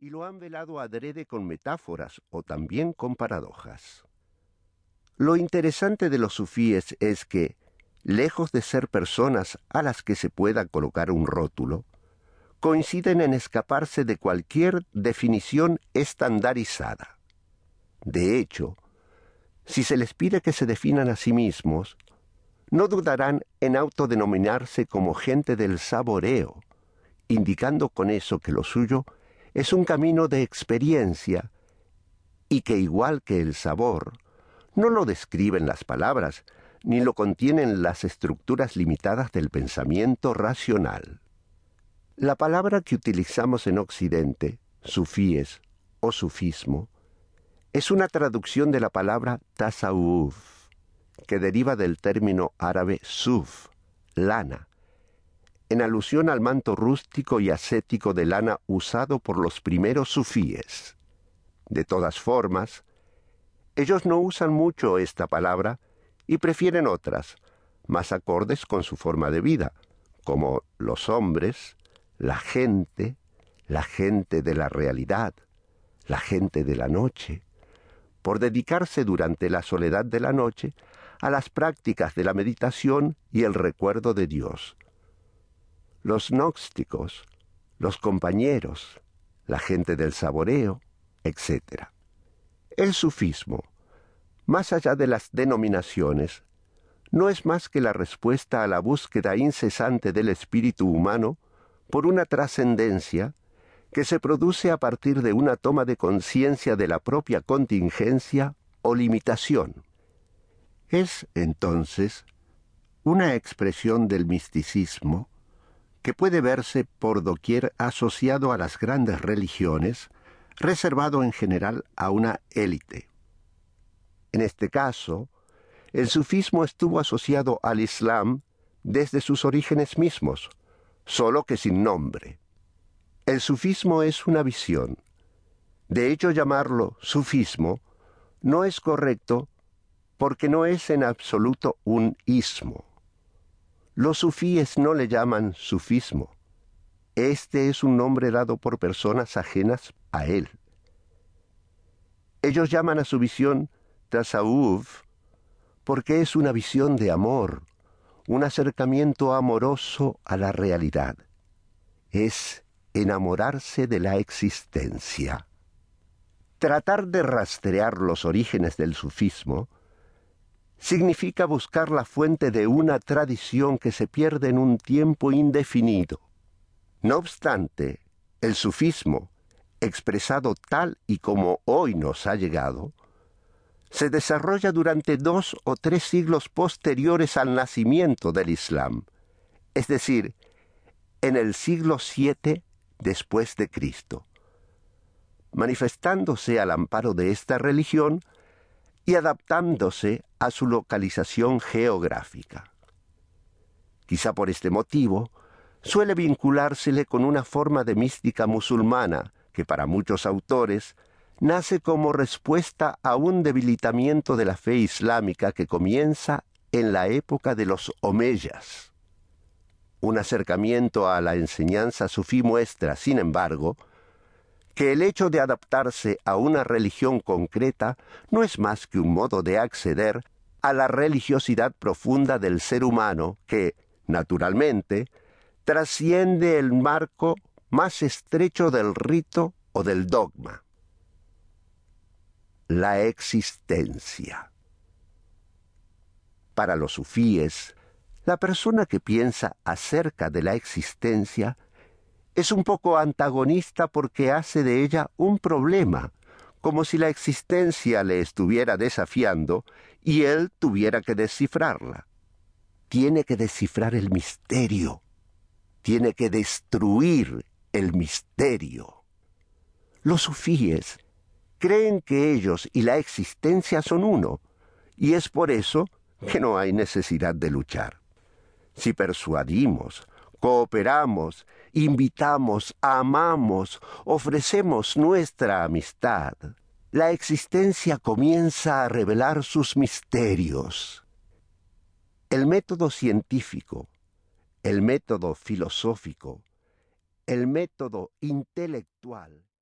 y lo han velado adrede con metáforas o también con paradojas. Lo interesante de los sufíes es que, lejos de ser personas a las que se pueda colocar un rótulo, coinciden en escaparse de cualquier definición estandarizada. De hecho, si se les pide que se definan a sí mismos, no dudarán en autodenominarse como gente del saboreo, indicando con eso que lo suyo es un camino de experiencia y que igual que el sabor, no lo describen las palabras, ni lo contienen las estructuras limitadas del pensamiento racional. La palabra que utilizamos en Occidente, sufíes o sufismo, es una traducción de la palabra tasawuf, que deriva del término árabe suf, lana, en alusión al manto rústico y ascético de lana usado por los primeros sufíes. De todas formas, ellos no usan mucho esta palabra y prefieren otras, más acordes con su forma de vida, como los hombres, la gente, la gente de la realidad, la gente de la noche, por dedicarse durante la soledad de la noche a las prácticas de la meditación y el recuerdo de Dios los gnósticos, los compañeros, la gente del saboreo, etc. El sufismo, más allá de las denominaciones, no es más que la respuesta a la búsqueda incesante del espíritu humano por una trascendencia que se produce a partir de una toma de conciencia de la propia contingencia o limitación. Es, entonces, una expresión del misticismo que puede verse por doquier asociado a las grandes religiones, reservado en general a una élite. En este caso, el sufismo estuvo asociado al Islam desde sus orígenes mismos, solo que sin nombre. El sufismo es una visión. De hecho, llamarlo sufismo no es correcto porque no es en absoluto un ismo. Los sufíes no le llaman sufismo. Este es un nombre dado por personas ajenas a él. Ellos llaman a su visión tasawuf porque es una visión de amor, un acercamiento amoroso a la realidad. Es enamorarse de la existencia. Tratar de rastrear los orígenes del sufismo significa buscar la fuente de una tradición que se pierde en un tiempo indefinido. No obstante, el sufismo, expresado tal y como hoy nos ha llegado, se desarrolla durante dos o tres siglos posteriores al nacimiento del Islam, es decir, en el siglo VII después de Cristo. Manifestándose al amparo de esta religión, y adaptándose a su localización geográfica. Quizá por este motivo, suele vinculársele con una forma de mística musulmana que para muchos autores nace como respuesta a un debilitamiento de la fe islámica que comienza en la época de los omeyas. Un acercamiento a la enseñanza sufí muestra, sin embargo, que el hecho de adaptarse a una religión concreta no es más que un modo de acceder a la religiosidad profunda del ser humano que, naturalmente, trasciende el marco más estrecho del rito o del dogma. La existencia. Para los sufíes, la persona que piensa acerca de la existencia es un poco antagonista porque hace de ella un problema, como si la existencia le estuviera desafiando y él tuviera que descifrarla. Tiene que descifrar el misterio, tiene que destruir el misterio. Los sufíes creen que ellos y la existencia son uno, y es por eso que no hay necesidad de luchar. Si persuadimos, cooperamos, invitamos, amamos, ofrecemos nuestra amistad, la existencia comienza a revelar sus misterios. El método científico, el método filosófico, el método intelectual